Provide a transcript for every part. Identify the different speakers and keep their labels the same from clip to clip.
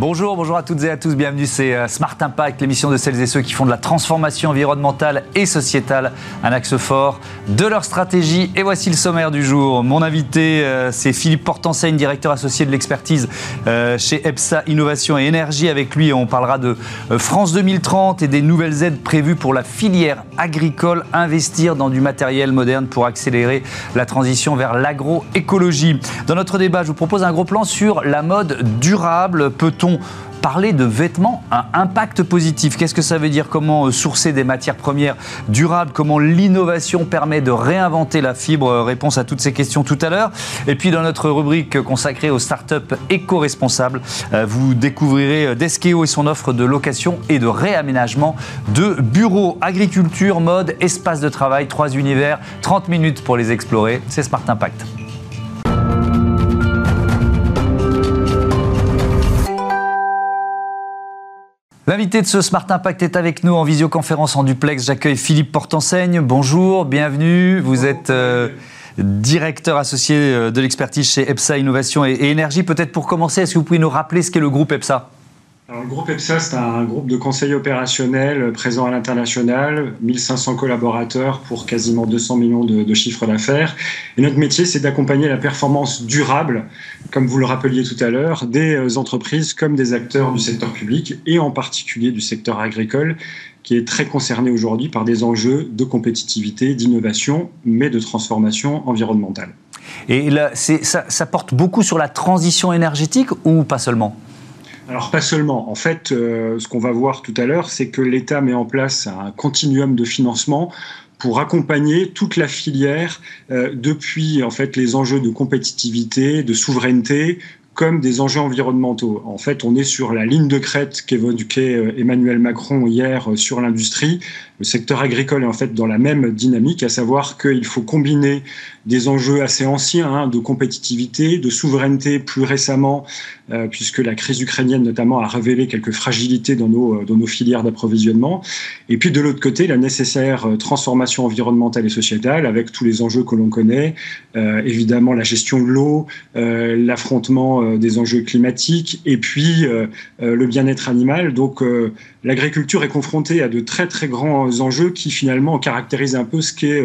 Speaker 1: Bonjour, bonjour à toutes et à tous, bienvenue, c'est euh, Smart Impact, l'émission de celles et ceux qui font de la transformation environnementale et sociétale un axe fort de leur stratégie. Et voici le sommaire du jour. Mon invité, euh, c'est Philippe Portenseigne, directeur associé de l'expertise euh, chez EPSA Innovation et Énergie. Avec lui, on parlera de France 2030 et des nouvelles aides prévues pour la filière agricole, investir dans du matériel moderne pour accélérer la transition vers l'agroécologie. Dans notre débat, je vous propose un gros plan sur la mode durable. Peut-on parler de vêtements à impact positif. Qu'est-ce que ça veut dire? Comment euh, sourcer des matières premières durables? Comment l'innovation permet de réinventer la fibre? Réponse à toutes ces questions tout à l'heure. Et puis dans notre rubrique consacrée aux startups éco-responsables, euh, vous découvrirez euh, Deskeo et son offre de location et de réaménagement de bureaux, agriculture, mode, espace de travail, trois univers, 30 minutes pour les explorer. C'est Smart Impact. L'invité de ce Smart Impact est avec nous en visioconférence en duplex. J'accueille Philippe Portenseigne. Bonjour, bienvenue. Vous êtes euh, directeur associé euh, de l'expertise chez EPSA Innovation et, et Énergie. Peut-être pour commencer, est-ce que vous pouvez nous rappeler ce qu'est le groupe EPSA?
Speaker 2: Le groupe EPSA, c'est un groupe de conseil opérationnel présent à l'international, 1500 collaborateurs pour quasiment 200 millions de, chiffres d'affaires. Et notre métier, c'est d'accompagner la performance durable, comme vous le rappeliez tout à l'heure, des euh, entreprises comme des acteurs du secteur public et en particulier du secteur agricole qui est très concerné aujourd'hui par des enjeux de compétitivité, d'innovation, mais de transformation environnementale.
Speaker 1: Et ça porte beaucoup sur la transition énergétique ou pas seulement?
Speaker 2: Alors pas seulement. En fait, euh, ce qu'on va voir tout à l'heure, c'est que l'État met en place un continuum de financement pour accompagner toute la filière euh, depuis en fait les enjeux de compétitivité, de souveraineté comme des enjeux environnementaux. En fait, on est sur la ligne de crête qu'évoquait euh, Emmanuel Macron hier sur l'industrie. Le secteur agricole est en fait dans la même dynamique, à savoir qu'il faut combiner des enjeux assez anciens hein, de compétitivité, de souveraineté plus récemment, euh, puisque la crise ukrainienne notamment a révélé quelques fragilités dans nos, euh, filières d'approvisionnement. Et puis de l'autre côté, la nécessaire euh, transformation environnementale et sociétale avec tous les enjeux que l'on connaît, évidemment la gestion de l'eau, l'affrontement des enjeux climatiques et puis le bien-être animal. Donc l'agriculture est confrontée à de très très grands enjeux qui finalement caractérisent un peu ce, qu'est,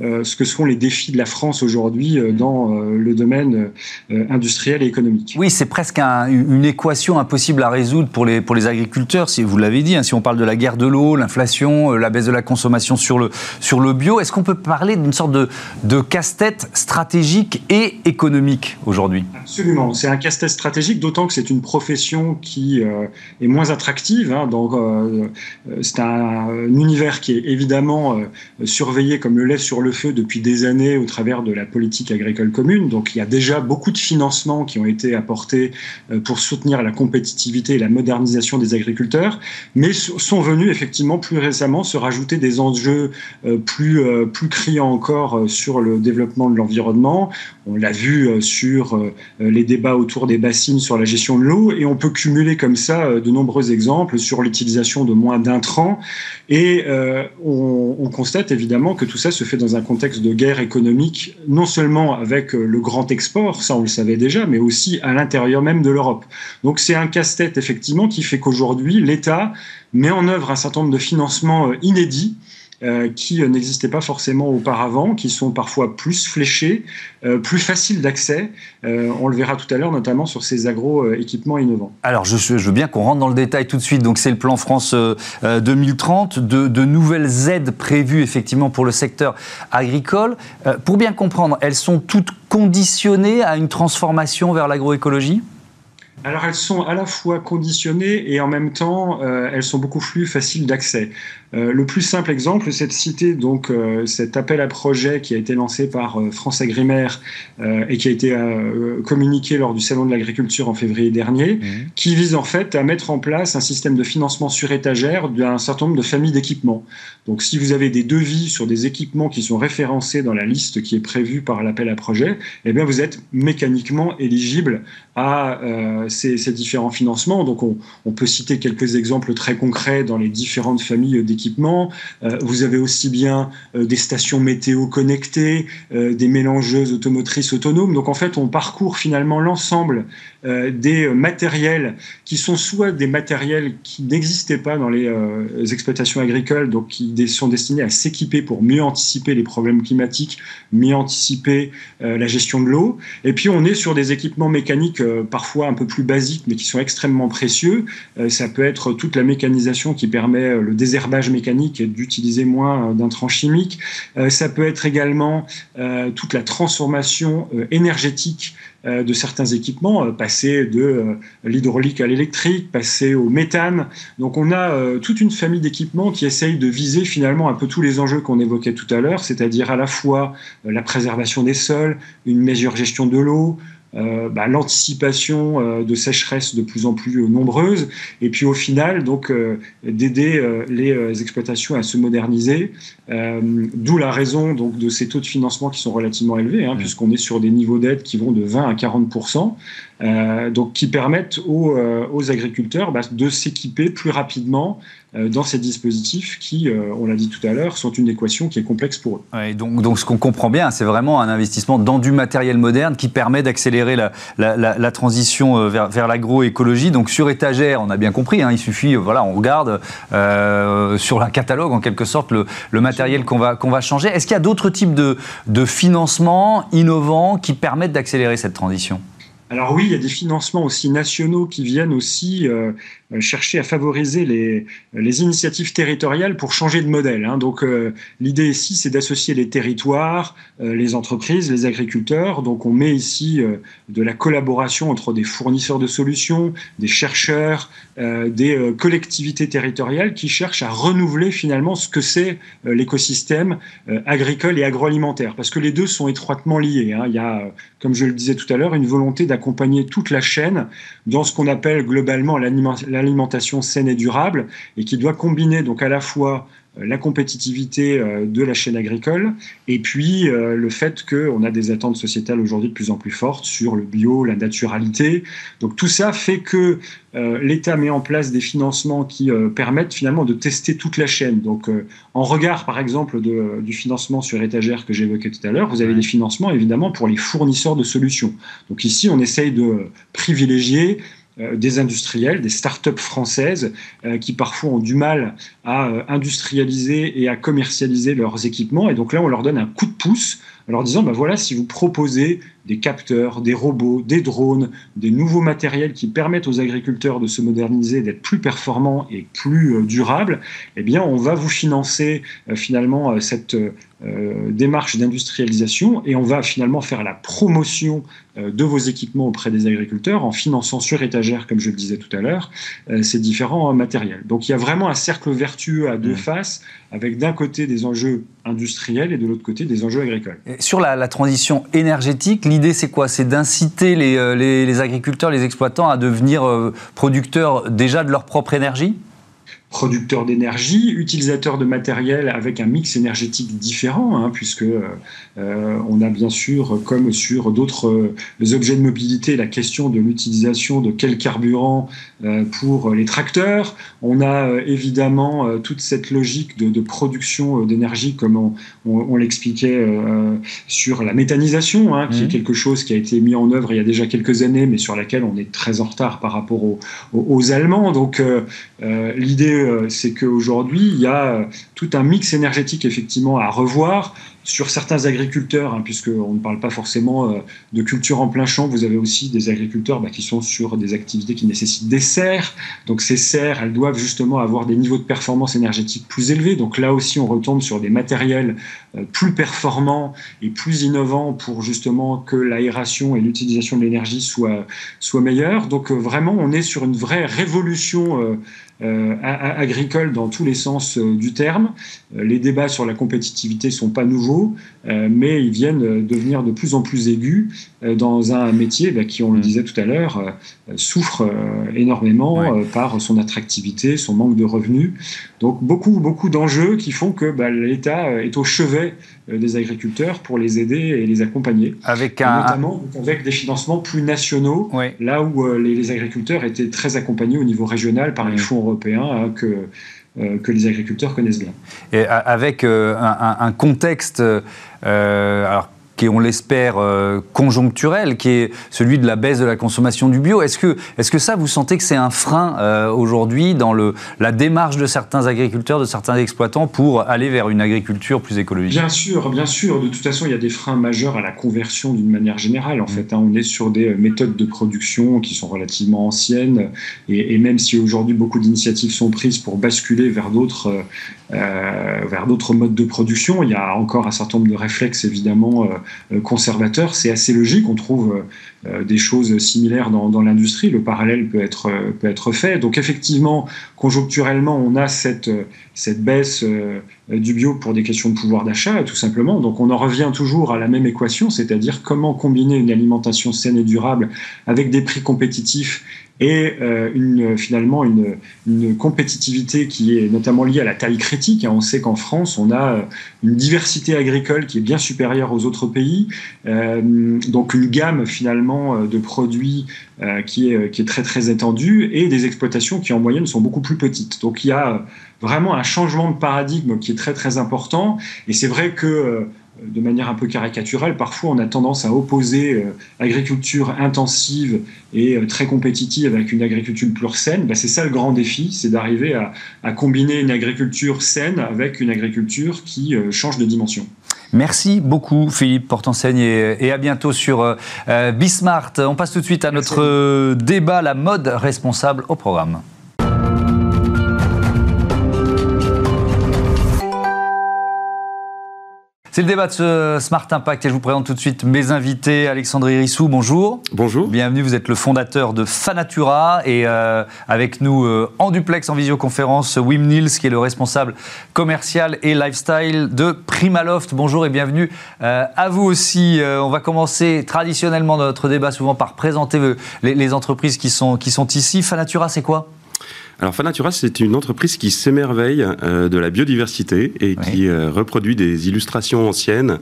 Speaker 2: ce que sont les défis de la France aujourd'hui euh, dans euh, le domaine euh, industriel et économique.
Speaker 1: Oui, c'est presque une équation impossible à résoudre pour les, pour les agriculteurs, si vous l'avez dit, hein, si on parle de la guerre de l'eau, l'inflation, la baisse de la consommation sur le, sur le bio. Est-ce qu'on peut parler d'une sorte de, de casse-tête stratégique et économique aujourd'hui?
Speaker 2: Absolument, c'est un casse-tête stratégique, d'autant que c'est une profession qui est moins attractive. Hein, donc, c'est un, un, univers qui est évidemment surveillé comme le lait sur le feu depuis des années au travers de la politique agricole commune. Donc il y a déjà beaucoup de financements qui ont été apportés euh, pour soutenir la compétitivité et la modernisation des agriculteurs, mais sont venus effectivement plus récemment se rajouter des enjeux euh, euh, plus criants encore sur le développement de l'environnement. On l'a vu sur les débats autour des bassines, sur la gestion de l'eau, et on peut cumuler comme ça de nombreux exemples sur l'utilisation de moins d'intrants. Et on, on constate évidemment que tout ça se fait dans un contexte de guerre économique non seulement avec euh, le grand export, ça on le savait déjà, mais aussi à l'intérieur même de l'Europe. Donc c'est un casse-tête effectivement qui fait qu'aujourd'hui l'État met en œuvre un certain nombre de financements euh, inédits euh, qui euh, n'existaient pas forcément auparavant, qui sont parfois plus fléchés, euh, plus faciles d'accès. on le verra tout à l'heure, notamment sur ces agro-équipements innovants.
Speaker 1: Alors, je, je, veux bien qu'on rentre dans le détail tout de suite. Donc, c'est le plan France 2030, de, de, nouvelles aides prévues effectivement pour le secteur agricole. pour bien comprendre, elles sont toutes conditionnées à une transformation vers l'agroécologie?
Speaker 2: Alors elles sont à la fois conditionnées et en même temps euh, elles sont beaucoup plus faciles d'accès. Euh, le plus simple exemple, c'est de citer donc euh, cet appel à projet qui a été lancé par euh, France Agrimaire et qui a été communiqué lors du salon de l'agriculture en février dernier, mmh. qui vise en fait à mettre en place un système de financement sur étagère d'un certain nombre de familles d'équipements. Donc si vous avez des devis sur des équipements qui sont référencés dans la liste qui est prévue par l'appel à projet, eh bien vous êtes mécaniquement éligible à ces, ces, différents financements. Donc on, on, peut citer quelques exemples très concrets dans les différentes familles d'équipements Euh, vous avez aussi bien euh, des stations météo connectées, euh, des mélangeuses automotrices autonomes. Donc en fait, on parcourt finalement l'ensemble des matériels qui sont soit des matériels qui n'existaient pas dans les exploitations agricoles, donc qui sont destinés à s'équiper pour mieux anticiper les problèmes climatiques, mieux anticiper la gestion de l'eau. Et puis on est sur des équipements mécaniques parfois un peu plus basiques, mais qui sont extrêmement précieux. ça peut être toute la mécanisation qui permet le désherbage mécanique et d'utiliser moins d'intrants chimiques. ça peut être également toute la transformation énergétique euh, de certains équipements, euh, passer de euh, l'hydraulique à l'électrique, passer au méthane. Donc on a toute une famille d'équipements qui essayent de viser finalement un peu tous les enjeux qu'on évoquait tout à l'heure, c'est-à-dire à la fois la préservation des sols, une meilleure gestion de l'eau, euh, bah, l'anticipation euh, de sécheresses de plus en plus nombreuses, et puis au final, donc, euh, d'aider les exploitations à se moderniser, d'où la raison donc, de ces taux de financement qui sont relativement élevés, hein, puisqu'on est sur des niveaux d'aide qui vont de 20 à 40 donc qui permettent aux, aux agriculteurs bah, de s'équiper plus rapidement euh, dans ces dispositifs qui, euh, on l'a dit tout à l'heure, sont une équation qui est complexe pour eux.
Speaker 1: donc, donc, ce qu'on comprend bien, c'est vraiment un investissement dans du matériel moderne qui permet d'accélérer la, transition euh, vers, l'agroécologie. Donc sur étagère, on a bien compris, hein, il suffit, voilà, on regarde sur la catalogue en quelque sorte le, matériel qu'on va, qu'on va changer. Est-ce qu'il y a d'autres types de, de financements innovants qui permettent d'accélérer cette transition?
Speaker 2: Alors oui, il y a des financements aussi nationaux qui viennent aussi euh, chercher à favoriser les, les, initiatives territoriales pour changer de modèle. Hein. Donc euh, l'idée ici, c'est d'associer les territoires, euh, les entreprises, les agriculteurs. Donc on met ici de la collaboration entre des fournisseurs de solutions, des chercheurs, des collectivités territoriales qui cherchent à renouveler finalement ce que c'est l'écosystème agricole et agroalimentaire. Parce que les deux sont étroitement liés. Hein. Il y a, comme je le disais tout à l'heure, une volonté d'accompagner toute la chaîne dans ce qu'on appelle globalement l'alimentation saine et durable, et qui doit combiner donc à la fois euh, la compétitivité euh, de la chaîne agricole et puis euh, le fait qu'on a des attentes sociétales aujourd'hui de plus en plus fortes sur le bio, la naturalité. Donc tout ça fait que l'État met en place des financements qui permettent finalement de tester toute la chaîne. Donc en regard par exemple de, du financement sur étagère que j'évoquais tout à l'heure, vous avez des financements évidemment pour les fournisseurs de solutions. Donc ici on essaye de privilégier des industriels, des start-up françaises euh, qui parfois ont du mal à euh, industrialiser et à commercialiser leurs équipements. Et donc là, on leur donne un coup de pouce en leur disant, ben voilà, si vous proposez des capteurs, des robots, des drones, des nouveaux matériels qui permettent aux agriculteurs de se moderniser, d'être plus performants et plus durables, eh bien, on va vous financer finalement cette démarche d'industrialisation et on va finalement faire la promotion de vos équipements auprès des agriculteurs en finançant sur étagère, comme je le disais tout à l'heure, ces différents matériels. Donc il y a vraiment un cercle vertueux à deux mmh. faces, avec d'un côté des enjeux industriels et de l'autre côté des enjeux agricoles.
Speaker 1: Sur la, transition énergétique, l'idée c'est quoi? C'est d'inciter euh, les, agriculteurs, les exploitants à devenir euh, producteurs déjà de leur propre énergie?
Speaker 2: Producteurs d'énergie, utilisateurs de matériel avec un mix énergétique différent, hein, puisque euh, on a bien sûr, comme sur d'autres euh, objets de mobilité, la question de l'utilisation de quel carburant euh, pour les tracteurs. On a évidemment toute cette logique de, de production d'énergie, comme on, on, l'expliquait sur la méthanisation, hein, qui est mmh. quelque chose qui a été mis en œuvre il y a déjà quelques années, mais sur laquelle on est très en retard par rapport aux, aux Allemands. Donc l'idée, c'est qu'aujourd'hui, il y a tout un mix énergétique effectivement à revoir sur certains agriculteurs, hein, puisqu'on ne parle pas forcément euh, de culture en plein champ, vous avez aussi des agriculteurs bah, qui sont sur des activités qui nécessitent des serres. Donc ces serres, elles doivent justement avoir des niveaux de performance énergétique plus élevés. Donc là aussi, on retombe sur des matériels euh, plus performants et plus innovants pour justement que l'aération et l'utilisation de l'énergie soient, soient meilleures. Donc euh, vraiment, on est sur une vraie révolution euh, agricole dans tous les sens euh, du terme. Euh, les débats sur la compétitivité sont pas nouveaux, mais ils viennent devenir de plus en plus aigus dans un métier bah, qui, on le mm. disait tout à l'heure, souffre énormément par son attractivité, son manque de revenus. Donc beaucoup, beaucoup d'enjeux qui font que bah, l'État est au chevet des agriculteurs pour les aider et les accompagner. Avec un... Notamment avec des financements plus nationaux, là où les, agriculteurs étaient très accompagnés au niveau régional par les fonds européens hein, que, euh, que les agriculteurs connaissent bien.
Speaker 1: Et avec euh, un, contexte euh, alors, qui est, on l'espère, conjoncturel, qui est celui de la baisse de la consommation du bio. Est-ce que, est que ça, vous sentez que c'est un frein aujourd'hui dans le, la démarche de certains agriculteurs, de certains exploitants pour aller vers une agriculture plus écologique?
Speaker 2: Bien sûr, bien sûr. De toute façon, il y a des freins majeurs à la conversion d'une manière générale. En mm. fait, hein. on est sur des méthodes de production qui sont relativement anciennes et, et même si aujourd'hui beaucoup d'initiatives sont prises pour basculer vers d'autres euh, vers d'autres modes de production. Il y a encore un certain nombre de réflexes évidemment euh, euh, conservateurs. C'est assez logique. On trouve des choses similaires dans, l'industrie. Le parallèle peut être, peut être fait. Donc effectivement, conjoncturellement, on a cette, cette baisse du bio pour des questions de pouvoir d'achat, tout simplement. Donc on en revient toujours à la même équation, c'est-à-dire comment combiner une alimentation saine et durable avec des prix compétitifs et euh, une, finalement une, compétitivité qui est notamment liée à la taille critique. Hein. On sait qu'en France, on a euh, une diversité agricole qui est bien supérieure aux autres pays, euh, donc une gamme finalement de produits qui, est, qui est très très étendue et des exploitations qui en moyenne sont beaucoup plus petites. Donc il y a vraiment un changement de paradigme qui est très très important et c'est vrai que de manière un peu caricaturale, parfois on a tendance à opposer euh, agriculture intensive et euh, très compétitive avec une agriculture plus saine. Ben, c'est ça le grand défi, c'est d'arriver à, combiner une agriculture saine avec une agriculture qui euh, change de dimension.
Speaker 1: Merci beaucoup Philippe Portenseigne et, et à bientôt sur Bismart. On passe tout de suite à notre débat, la mode responsable au programme. C'est le débat de ce Smart Impact et je vous présente tout de suite mes invités. Alexandre Irissou, bonjour.
Speaker 3: Bonjour.
Speaker 1: Bienvenue, vous êtes le fondateur de Fanatura et euh, avec nous euh, en duplex, en visioconférence, Wim Niels qui est le responsable commercial et lifestyle de Primaloft. Bonjour et bienvenue euh, à vous aussi. on va commencer traditionnellement notre débat souvent par présenter les, les entreprises qui sont, qui sont ici. Fanatura, c'est quoi?
Speaker 3: Alors Fanatura, c'est une entreprise qui s'émerveille euh, de la biodiversité et qui euh, reproduit des illustrations anciennes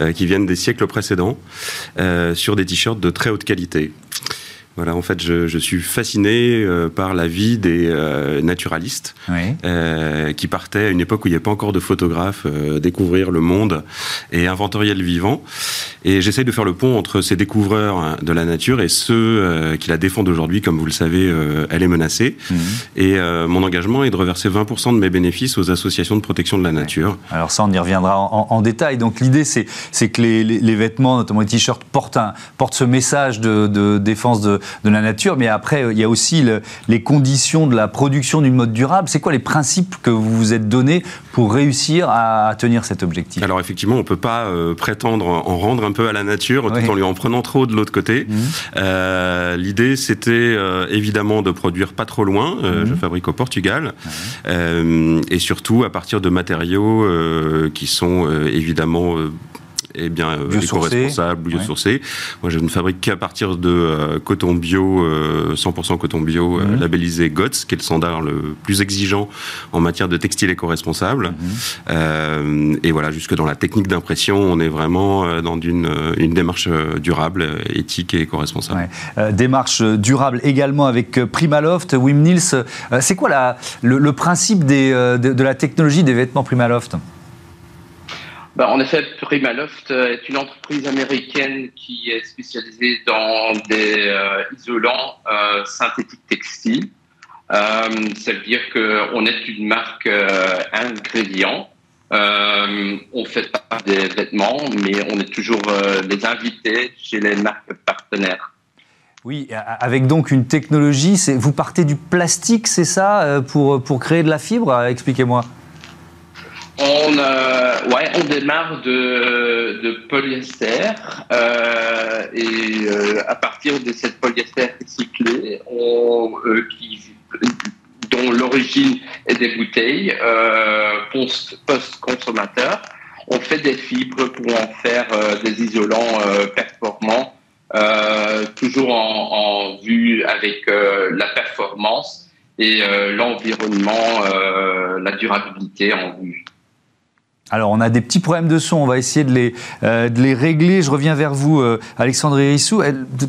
Speaker 3: euh, qui viennent des siècles précédents sur des t-shirts de très haute qualité. Voilà, en fait, je, suis fasciné euh, par la vie des euh, naturalistes euh, qui partaient à une époque où il n'y avait pas encore de photographes, découvrir le monde et inventorier le vivant. Et j'essaye de faire le pont entre ces découvreurs hein, de la nature et ceux qui la défendent aujourd'hui. Comme vous le savez, elle est menacée. Mhm. Et mon engagement est de reverser 20% de mes bénéfices aux associations de protection de la nature.
Speaker 1: Alors ça, on y reviendra en, détail. Donc l'idée, c'est que les, vêtements, notamment les t-shirts, portent, portent ce message de, de défense de, de la nature, mais après, il y a aussi les conditions de la production d'une mode durable. C'est quoi les principes que vous vous êtes donnés pour réussir à tenir cet objectif?
Speaker 3: Alors effectivement, on ne peut pas euh, prétendre en rendre un peu à la nature tout en lui en prenant trop de l'autre côté. Mhm. Euh, l'idée, c'était euh, évidemment de produire pas trop loin. Mhm. Je fabrique au Portugal. et surtout à partir de matériaux qui sont évidemment eh bien, euh, éco-responsable, biosourcé. Moi, je ne fabrique qu'à partir de euh, coton bio, 100% euh, coton bio, mhm. labellisé GOTS, qui est le standard le plus exigeant en matière de textile éco-responsable. Mhm. et voilà, jusque dans la technique d'impression, on est vraiment dans une, une démarche durable, éthique et éco-responsable.
Speaker 1: démarche durable également avec Primaloft. Wim Niels, c'est quoi la, le, principe des, de, de la technologie des vêtements Primaloft?
Speaker 4: Bah, en effet, Primaloft euh, est une entreprise américaine qui est spécialisée dans des euh, isolants euh, synthétiques textiles. ça veut dire qu'on est une marque ingrédient. on fait pas des vêtements, mais on est toujours les invités chez les marques partenaires.
Speaker 1: Oui, avec donc une technologie, vous partez du plastique, c'est ça, pour, pour créer de la fibre? Expliquez-moi.
Speaker 4: On, euh, ouais, on démarre de, polyester euh, et euh, à partir de cette polyester recyclée, dont l'origine est des bouteilles post-consommateurs, on fait des fibres pour en faire des isolants performants, toujours en, vue avec la performance et l'environnement, la durabilité en vue.
Speaker 1: Alors, on a des petits problèmes de son, on va essayer de les, euh, régler. Je reviens vers vous, euh, Alexandre Hérissou.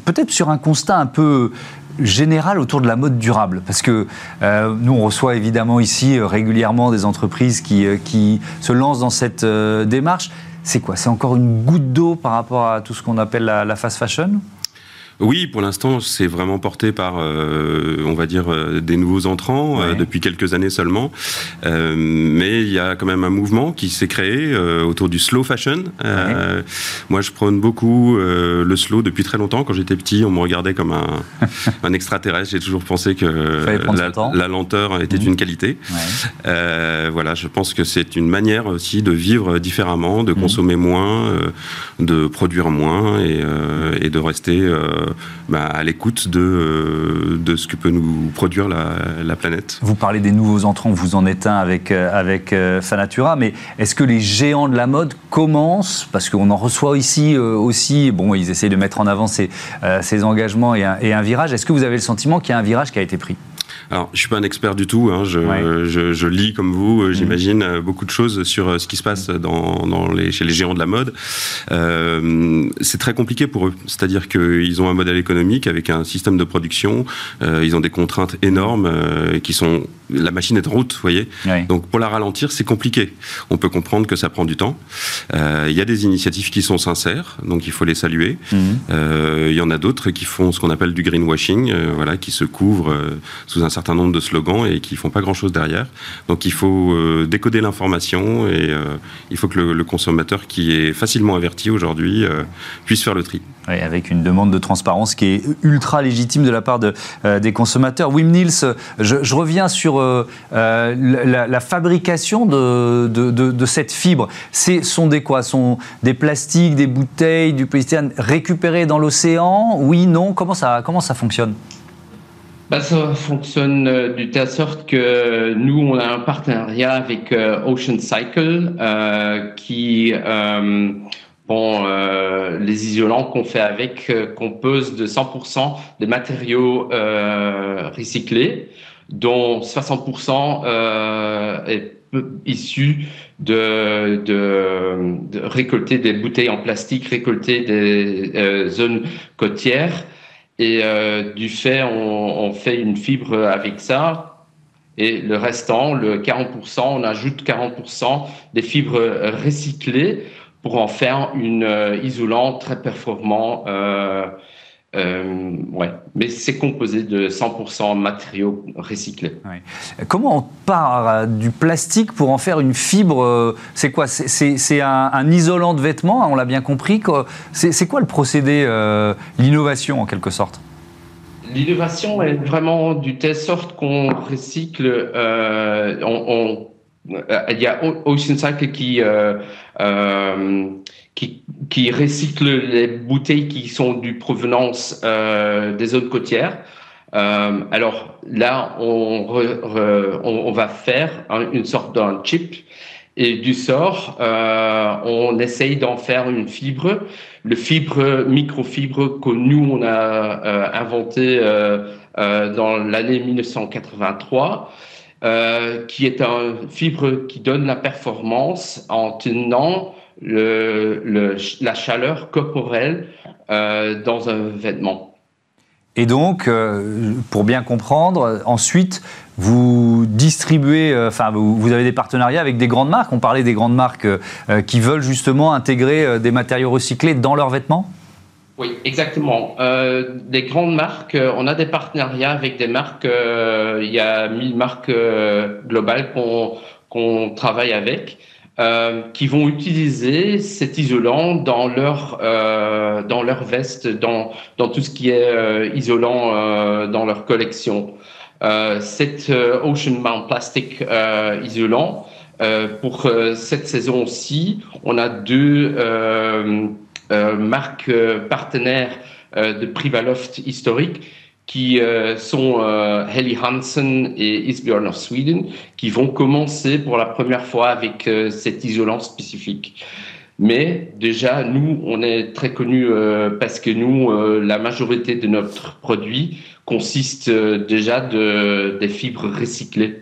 Speaker 1: Peut-être sur un constat un peu général autour de la mode durable Parce que euh, nous, on reçoit évidemment ici régulièrement des entreprises qui se lancent dans cette démarche. c'est quoi? C'est encore une goutte d'eau par rapport à tout ce qu'on appelle la fast fashion?
Speaker 3: Oui, pour l'instant, c'est vraiment porté par, euh, on va dire, euh, des nouveaux entrants euh, depuis quelques années seulement. mais il y a quand même un mouvement qui s'est créé autour du slow fashion. Moi, je prône beaucoup le slow depuis très longtemps. Quand j'étais petit, on me regardait comme un, un extraterrestre. J'ai toujours pensé que la, lenteur était mhm. une qualité. voilà, je pense que c'est une manière aussi de vivre différemment, de mhm. consommer moins, de produire moins et, et de rester bah, à l'écoute de, euh, de ce que peut nous produire la, planète.
Speaker 1: Vous parlez des nouveaux entrants, vous en êtes un avec, euh, avec euh, Fanatura, mais est-ce que les géants de la mode commencent, parce qu'on en reçoit ici aussi, bon, ils essayent de mettre en avant ces, engagements et un virage, est-ce que vous avez le sentiment qu'il y a un virage qui a été pris?
Speaker 3: Alors, je suis pas un expert du tout. Hein. Je, je, je, lis comme vous, euh, j'imagine, euh, beaucoup de choses sur euh, ce qui se passe dans, dans les, chez les géants de la mode. Euh, c'est très compliqué pour eux. C'est-à-dire qu'ils ont un modèle économique avec un système de production. Euh, ils ont des contraintes énormes euh, qui sont. La machine est en route, vous voyez. Donc, pour la ralentir, c'est compliqué. On peut comprendre que ça prend du temps. Il y a des initiatives qui sont sincères, donc il faut les saluer. Mhm. Il y en a d'autres qui font ce qu'on appelle du greenwashing, voilà, qui se couvrent sous un certain certain nombre de slogans et qui font pas grand-chose derrière. Donc il faut euh, décoder l'information et euh, il faut que le, consommateur qui est facilement averti aujourd'hui euh, puisse faire le tri.
Speaker 1: Oui, avec une demande de transparence qui est ultra légitime de la part de, des consommateurs. Wim Niels, je, reviens sur la, fabrication de, cette fibre. Ce sont des quoi? Sont des plastiques, des bouteilles, du polystyrène récupérés dans l'océan? Oui, non? Comment ça, comment ça fonctionne?
Speaker 4: Bah, ça fonctionne euh, de telle sorte que nous, on a un partenariat avec euh, Ocean Cycle euh, qui, bon, les isolants qu'on fait avec composent de 100% des matériaux recyclés, dont 60% est issu de, de, de, récolter des bouteilles en plastique, récolter des zones côtières et euh, du fait, on, fait une fibre avec ça. Et le restant, le 40%, on ajoute 40% des fibres recyclées pour en faire une euh, isolant très performant euh, ouais, mais c'est composé de 100% matériaux recyclés.
Speaker 1: Comment on part euh, du plastique pour en faire une fibre euh, C'est quoi? C'est un, isolant de vêtements, hein, on l'a bien compris. C'est quoi le procédé, l'innovation en quelque sorte?
Speaker 4: L'innovation est vraiment du telle sorte qu'on recycle. on, il y a Ocean Cycle qui qui, qui les bouteilles qui sont du provenance euh, des zones côtières. Euh, alors là, on, va faire une sorte d'un chip et du sort, euh, on essaye d'en faire une fibre, le fibre microfibre que nous on a euh, inventé dans l'année 1983. Euh, qui est un fibre qui donne la performance en tenant le, la chaleur corporelle euh, dans un vêtement.
Speaker 1: Et donc, euh, pour bien comprendre, ensuite, vous distribuez, euh, enfin, vous, avez des partenariats avec des grandes marques. On parlait des grandes marques qui veulent justement intégrer des matériaux recyclés dans leurs vêtements?
Speaker 4: Oui, exactement. Des grandes marques, on a des partenariats avec des marques, il y a 1000 marques globales qu'on travaille avec. Euh, qui vont utiliser cet isolant dans leur euh, dans leur veste, dans dans tout ce qui est euh, isolant euh, dans leur collection. cet Ocean Mount Plastic isolant pour cette saison-ci, on a deux marques partenaires de Privaloft historique qui euh, sont euh, Helly Hansen et Isbjörn of Sweden, qui vont commencer pour la première fois avec euh, cet isolant spécifique. Mais déjà, nous, on est très connus parce que nous, la majorité de notre produit consiste déjà de, des fibres recyclées.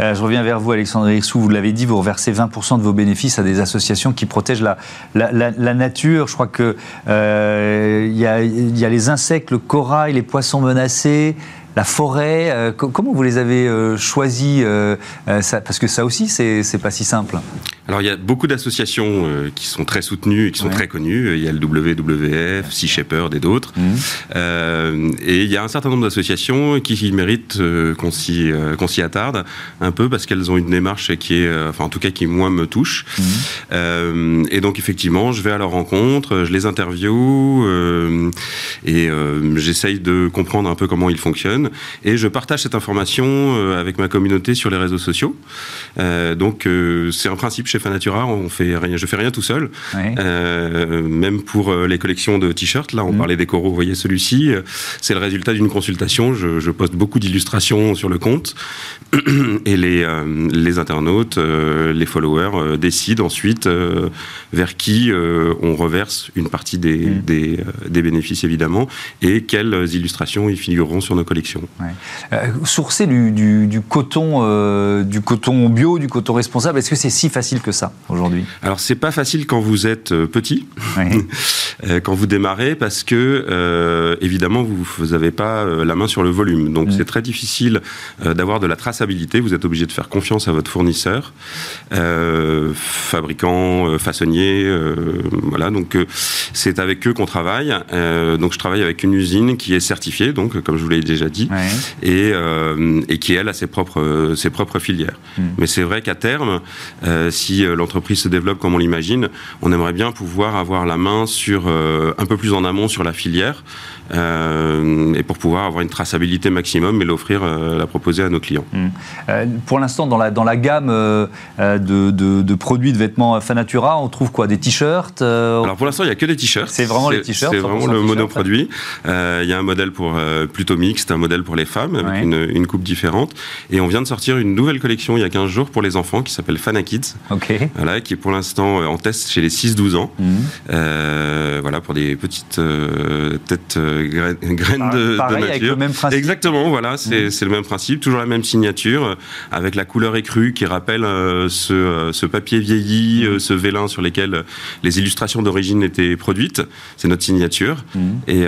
Speaker 1: Euh, je reviens vers vous, Alexandre Rixou. Vous l'avez dit, vous reversez 20% de vos bénéfices à des associations qui protègent la, la, nature. Je crois qu'il euh, y, a, y, a, les insectes, le corail, les poissons menacés la forêt, euh, comment vous les avez choisis Parce que ça aussi, c'est pas si simple.
Speaker 3: Alors il y a beaucoup d'associations euh, qui sont très soutenues et qui sont très connues. Il y a le WWF, Sea Shepherd et d'autres. Mhm. Euh, et il y a un certain nombre d'associations qui, méritent euh, qu'on s'y attarde un peu parce qu'elles ont une démarche qui est, enfin en tout cas qui moi me touche. Mhm. et donc effectivement, je vais à leur rencontre, je les interview et j'essaye de comprendre un peu comment ils fonctionnent et je partage cette information avec ma communauté sur les réseaux sociaux. donc c'est un principe chez Fanatura, on fait rien, je fais rien tout seul. Euh, même pour euh, les collections de t-shirts, là, on mm. parlait des coraux, vous voyez celui-ci, euh, c'est le résultat d'une consultation. Je, poste beaucoup d'illustrations sur le compte et les, les internautes, les followers décident ensuite vers qui on reverse une partie des, mm. des, bénéfices évidemment et quelles illustrations y figureront sur nos collections.
Speaker 1: sourcer du, du, coton, du coton bio, du coton responsable, est-ce que c'est si facile que ça aujourd'hui
Speaker 3: Alors c'est pas facile quand vous êtes euh, petit, euh, quand vous démarrez, parce que euh, évidemment vous n'avez pas la main sur le volume. Donc c'est très difficile d'avoir de la traçabilité. Vous êtes obligé de faire confiance à votre fournisseur, fabricant, façonnier, voilà. Donc c'est avec eux qu'on travaille. donc je travaille avec une usine qui est certifiée, donc comme je vous l'ai déjà dit, et, et, qui elle a ses propres ses propres filières. Mm. Mais c'est vrai qu'à terme, si l'entreprise se développe comme on l'imagine, on aimerait bien pouvoir avoir la main sur euh, un peu plus en amont sur la filière. euh, et pour pouvoir avoir une traçabilité maximum et l'offrir, euh, la proposer à nos clients.
Speaker 1: Mmh. pour l'instant, dans la, dans la gamme de, de, produits de vêtements Fanatura, on trouve quoi? Des t-shirts
Speaker 3: Alors pour l'instant, il n'y a que des t-shirts.
Speaker 1: C'est vraiment les t-shirts
Speaker 3: C'est vraiment le monoproduit. Il y a un modèle pour plutôt mixte, un modèle pour les femmes avec une, une, coupe différente. Et on vient de sortir une nouvelle collection il y a 15 jours pour les enfants qui s'appelle Fanakids.
Speaker 1: Ok.
Speaker 3: Voilà, qui est pour l'instant en test chez les 6-12 ans. Mmh. voilà, pour des petites têtes graines, de,
Speaker 1: pareil, Avec le même principe.
Speaker 3: Exactement, voilà, c'est le même principe, toujours la même signature, euh, avec la couleur écrue qui rappelle euh, ce, euh, ce, papier vieilli, mm. ce vélin sur lesquels les illustrations d'origine étaient produites. C'est notre signature. Mm. Et,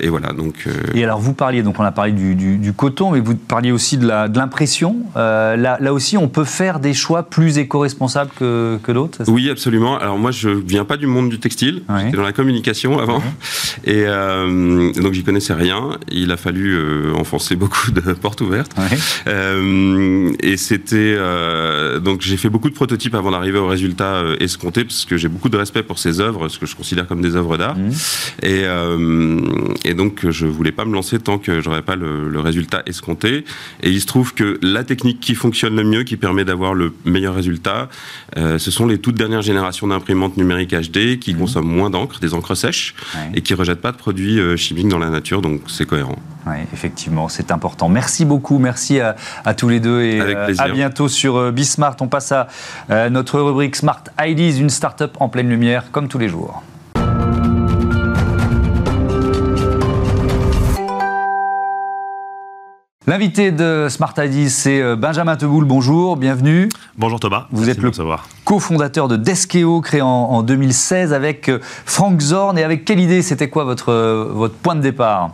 Speaker 3: et, voilà. Donc.
Speaker 1: Et alors vous parliez, donc on a parlé du, du, coton, mais vous parliez aussi de l'impression. De là, là aussi, on peut faire des choix plus éco-responsables que, que d'autres.
Speaker 3: Oui, absolument. Alors moi, je viens pas du monde du textile. J'étais dans la communication avant. Et donc j'y connaissais rien. Il a fallu euh, enfoncer beaucoup de portes ouvertes. Euh, et c'était euh, donc j'ai fait beaucoup de prototypes avant d'arriver au résultat escompté parce que j'ai beaucoup de respect pour ces œuvres, ce que je considère comme des œuvres d'art. Mmh. Et, et, donc je voulais pas me lancer tant que j'aurais pas le, résultat escompté. Et il se trouve que la technique qui fonctionne le mieux, qui permet d'avoir le meilleur résultat, ce sont les toutes dernières générations d'imprimantes numériques HD qui mmh. consomment moins d'encre, des encres sèches, et qui rejettent pas de produits chimiques dans la nature, donc c'est cohérent.
Speaker 1: Oui, effectivement, c'est important. Merci beaucoup, merci à, tous les deux et euh, à bientôt sur euh, Bismart. On passe à euh, notre rubrique Smart Ideas, une start-up en pleine lumière, comme tous les jours. L'invité de Smart Ideas, c'est Benjamin Teboul. Bonjour, bienvenue.
Speaker 5: Bonjour Thomas.
Speaker 1: Vous êtes le cofondateur de Deskeo, créé en, 2016 avec Frank Zorn. Et avec quelle idée C'était quoi votre, votre point de départ?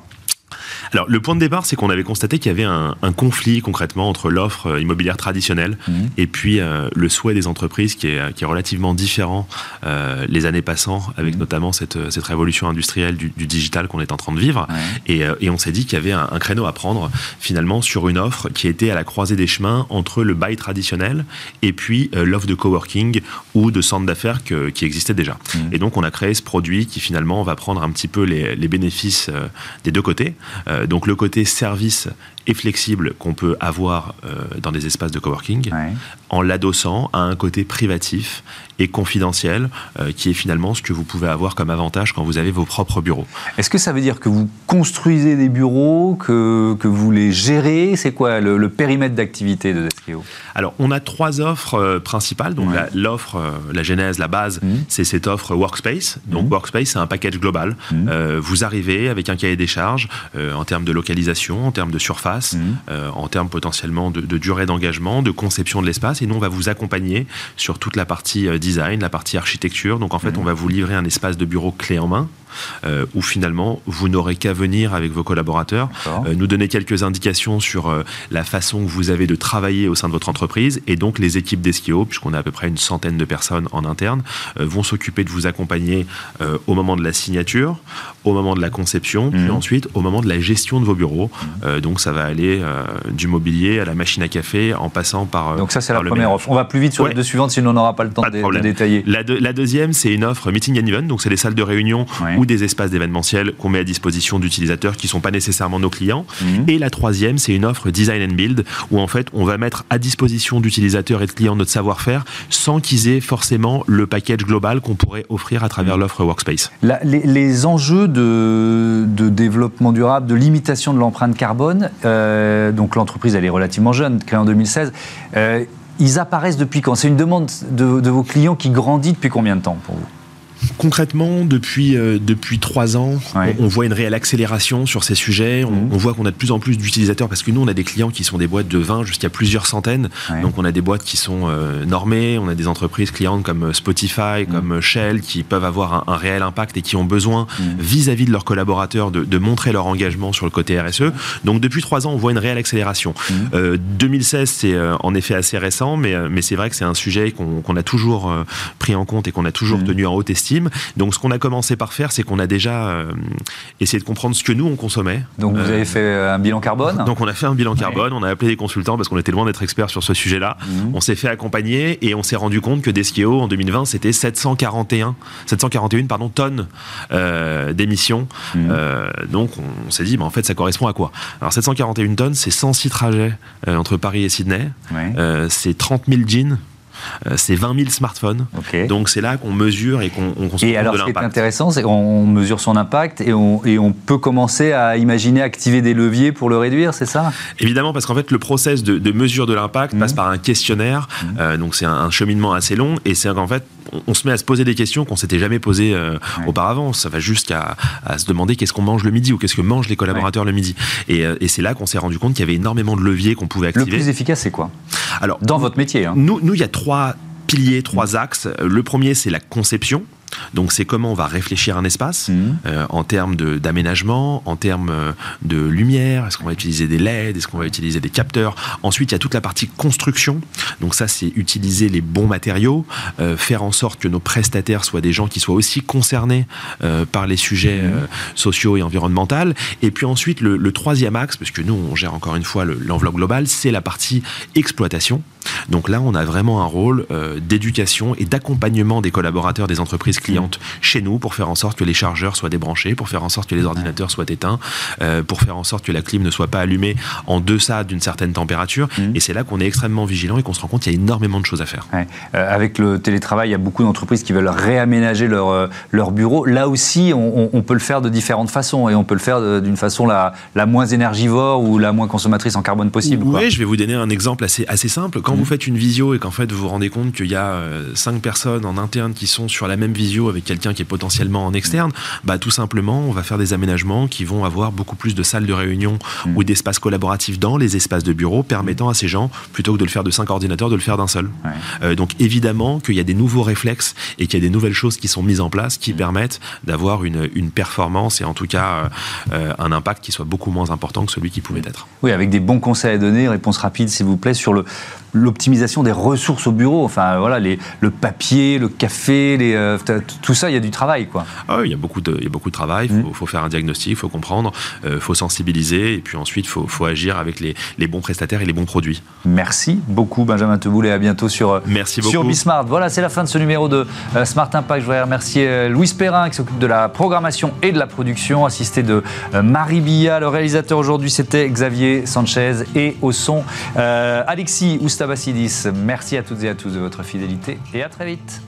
Speaker 5: Alors, le point de départ, c'est qu'on avait constaté qu'il y avait un, conflit concrètement entre l'offre euh, immobilière traditionnelle mhm. et puis euh, le souhait des entreprises qui est, qui est relativement différent euh, les années passant, avec mhm. notamment cette, cette, révolution industrielle du, digital qu'on est en train de vivre. Et, et, on s'est dit qu'il y avait un, créneau à prendre finalement sur une offre qui était à la croisée des chemins entre le bail traditionnel et puis l'offre de coworking ou de centre d'affaires qui existait déjà. Mhm. Et donc, on a créé ce produit qui finalement va prendre un petit peu les, les bénéfices des deux côtés. Euh, donc le côté service et flexible qu'on peut avoir euh, dans des espaces de coworking, en l'adossant à un côté privatif et confidentiel, euh, qui est finalement ce que vous pouvez avoir comme avantage quand vous avez vos propres bureaux.
Speaker 1: Est-ce que ça veut dire que vous construisez des bureaux, que, que vous les gérez? C'est quoi le, périmètre d'activité de Deskeo
Speaker 5: Alors, on a trois offres euh, principales. Donc, l'offre, la, genèse, la base, mmh. c'est cette offre Workspace. Donc, mmh. Workspace, c'est un package global. Mmh. vous arrivez avec un cahier des charges en termes de localisation, en termes de surface, en termes potentiellement de, de durée d'engagement, de conception de l'espace. Et nous, on va vous accompagner sur toute la partie design, la partie architecture. Donc en fait, on va vous livrer un espace de bureau clé en main où finalement vous n'aurez qu'à venir avec vos collaborateurs, nous donner quelques indications sur la façon que vous avez de travailler au sein de votre entreprise. Et donc les équipes d'Eskio, puisqu'on a à peu près une centaine de personnes en interne, vont s'occuper de vous accompagner au moment de la signature, au moment de la conception, puis mmh. ensuite au moment de la gestion de vos bureaux. Mmh. donc ça va aller du mobilier à la machine à café en passant par.
Speaker 1: donc ça c'est la première offre. On va plus vite sur les deux suivantes, sinon on n'aura pas le temps de, détailler.
Speaker 5: La, la deuxième, c'est une offre meeting and event, donc c'est les salles de réunion ou des espaces d'événementiel qu'on met à disposition d'utilisateurs qui ne sont pas nécessairement nos clients. Mhm. Et la troisième, c'est une offre design and build, où en fait on va mettre à disposition d'utilisateurs et de clients notre savoir-faire sans qu'ils aient forcément le package global qu'on pourrait offrir à travers mhm. l'offre Workspace.
Speaker 1: les, enjeux de, développement durable, de limitation de l'empreinte carbone, euh, donc l'entreprise elle est relativement jeune, créée en 2016. Euh, ils apparaissent depuis quand? C'est une demande de, de, vos clients qui grandit depuis combien de temps pour vous?
Speaker 5: Concrètement, depuis, euh, depuis trois ans, on, voit une réelle accélération sur ces sujets. Mhm. On, voit qu'on a de plus en plus d'utilisateurs parce que nous, on a des clients qui sont des boîtes de 20 jusqu'à plusieurs centaines. Donc, on a des boîtes qui sont euh, normées. On a des entreprises clientes comme Spotify, mhm. comme Shell, qui peuvent avoir un, réel impact et qui ont besoin, mhm. vis-à-vis de leurs collaborateurs, de, montrer leur engagement sur le côté RSE. Donc, depuis trois ans, on voit une réelle accélération. 2016, euh, c'est en effet assez récent, mais, mais c'est vrai que c'est un sujet qu'on a toujours pris en compte et qu'on a toujours tenu en haute estime donc ce qu'on a commencé par faire, c'est qu'on a déjà euh, essayé de comprendre ce que nous on consommait.
Speaker 1: Donc vous avez euh, fait un bilan carbone
Speaker 5: Donc on a fait un bilan carbone, on a appelé des consultants parce qu'on était loin d'être experts sur ce sujet-là. Mhm. On s'est fait accompagner et on s'est rendu compte que Deskeo en 2020 c'était 741, 741 pardon, tonnes euh, d'émissions. Mhm. donc on, s'est dit, bah, en fait ça correspond à quoi? Alors 741 tonnes, c'est 106 trajets entre Paris et Sydney, c'est 30 000 jeans euh, c'est 20 000 smartphones. Donc c'est là qu'on mesure et qu'on
Speaker 1: qu Et alors, ce qui est intéressant, c'est qu'on mesure son impact et on, et on, peut commencer à imaginer activer des leviers pour le réduire, c'est ça?
Speaker 5: Évidemment, parce qu'en fait, le process de, mesure de l'impact passe mhm. par un questionnaire. Mhm. Euh, donc c'est un, cheminement assez long et c'est qu'en fait, on, se met à se poser des questions qu'on s'était jamais posées euh, auparavant. Ça va jusqu'à à se demander qu'est-ce qu'on mange le midi ou qu'est-ce que mangent les collaborateurs le midi. Et, et c'est là qu'on s'est rendu compte qu'il y avait énormément de leviers qu'on pouvait activer.
Speaker 1: Le plus efficace, c'est quoi? Alors, dans votre métier. Hein.
Speaker 5: Nous, nous, il y a trois piliers, trois axes. Le premier, c'est la conception. Donc c'est comment on va réfléchir un espace mhm. euh, en termes d'aménagement, en termes euh, de lumière, est-ce qu'on va utiliser des LED, est-ce qu'on va utiliser des capteurs? Ensuite, il y a toute la partie construction. Donc ça, c'est utiliser les bons matériaux, euh, faire en sorte que nos prestataires soient des gens qui soient aussi concernés par les sujets mhm. sociaux et environnementaux. Et puis ensuite, le, troisième axe, parce que nous, on gère encore une fois l'enveloppe globale, c'est la partie exploitation. Donc là, on a vraiment un rôle d'éducation et d'accompagnement des collaborateurs des entreprises clientes chez nous pour faire en sorte que les chargeurs soient débranchés, pour faire en sorte que les ordinateurs soient éteints, euh, pour faire en sorte que la clim ne soit pas allumée en deçà d'une certaine température. Mmh. Et c'est là qu'on est extrêmement vigilant et qu'on se rend compte qu'il y a énormément de choses à faire. Euh,
Speaker 1: avec le télétravail, il y a beaucoup d'entreprises qui veulent réaménager leur, euh, leur bureau. Là aussi, on, peut le faire de différentes façons et on peut le faire d'une façon la, la, moins énergivore ou la moins consommatrice en carbone possible.
Speaker 5: Oui, je vais vous donner un exemple assez, assez simple. Quand mmh. vous faites une visio et qu'en fait vous vous rendez compte qu'il y a cinq personnes en interne qui sont sur la même visio, avec quelqu'un qui est potentiellement en externe, bah, tout simplement, on va faire des aménagements qui vont avoir beaucoup plus de salles de réunion mm. ou d'espaces collaboratifs dans les espaces de bureau, permettant à ces gens, plutôt que de le faire de cinq ordinateurs, de le faire d'un seul. Euh, donc évidemment qu'il y a des nouveaux réflexes et qu'il y a des nouvelles choses qui sont mises en place qui mm. permettent d'avoir une, une, performance et en tout cas euh, euh, un impact qui soit beaucoup moins important que celui qui pouvait être.
Speaker 1: Oui, avec des bons conseils à donner, réponse rapide s'il vous plaît, sur le, l'optimisation des ressources au bureau. Enfin, voilà, les, le papier, le café, les, euh, tout ça, il y a du travail, quoi.
Speaker 5: Ah il y a beaucoup de, il y a beaucoup de travail. Il faut, mmh. faire un diagnostic, il faut comprendre, il euh, faut sensibiliser, et puis ensuite, il faut, faut, agir avec les, les, bons prestataires et les bons produits.
Speaker 1: Merci beaucoup, Benjamin Teboulet. À bientôt sur, euh,
Speaker 5: Merci
Speaker 1: sur Bismart. Voilà, c'est la fin de ce numéro de Smart Impact. Je voudrais remercier Louis Perrin, qui s'occupe de la programmation et de la production, assisté de Marie Billa. Le réalisateur aujourd'hui, c'était Xavier Sanchez. Et au son, Alexis Merci à toutes et à tous de votre fidélité et à très vite.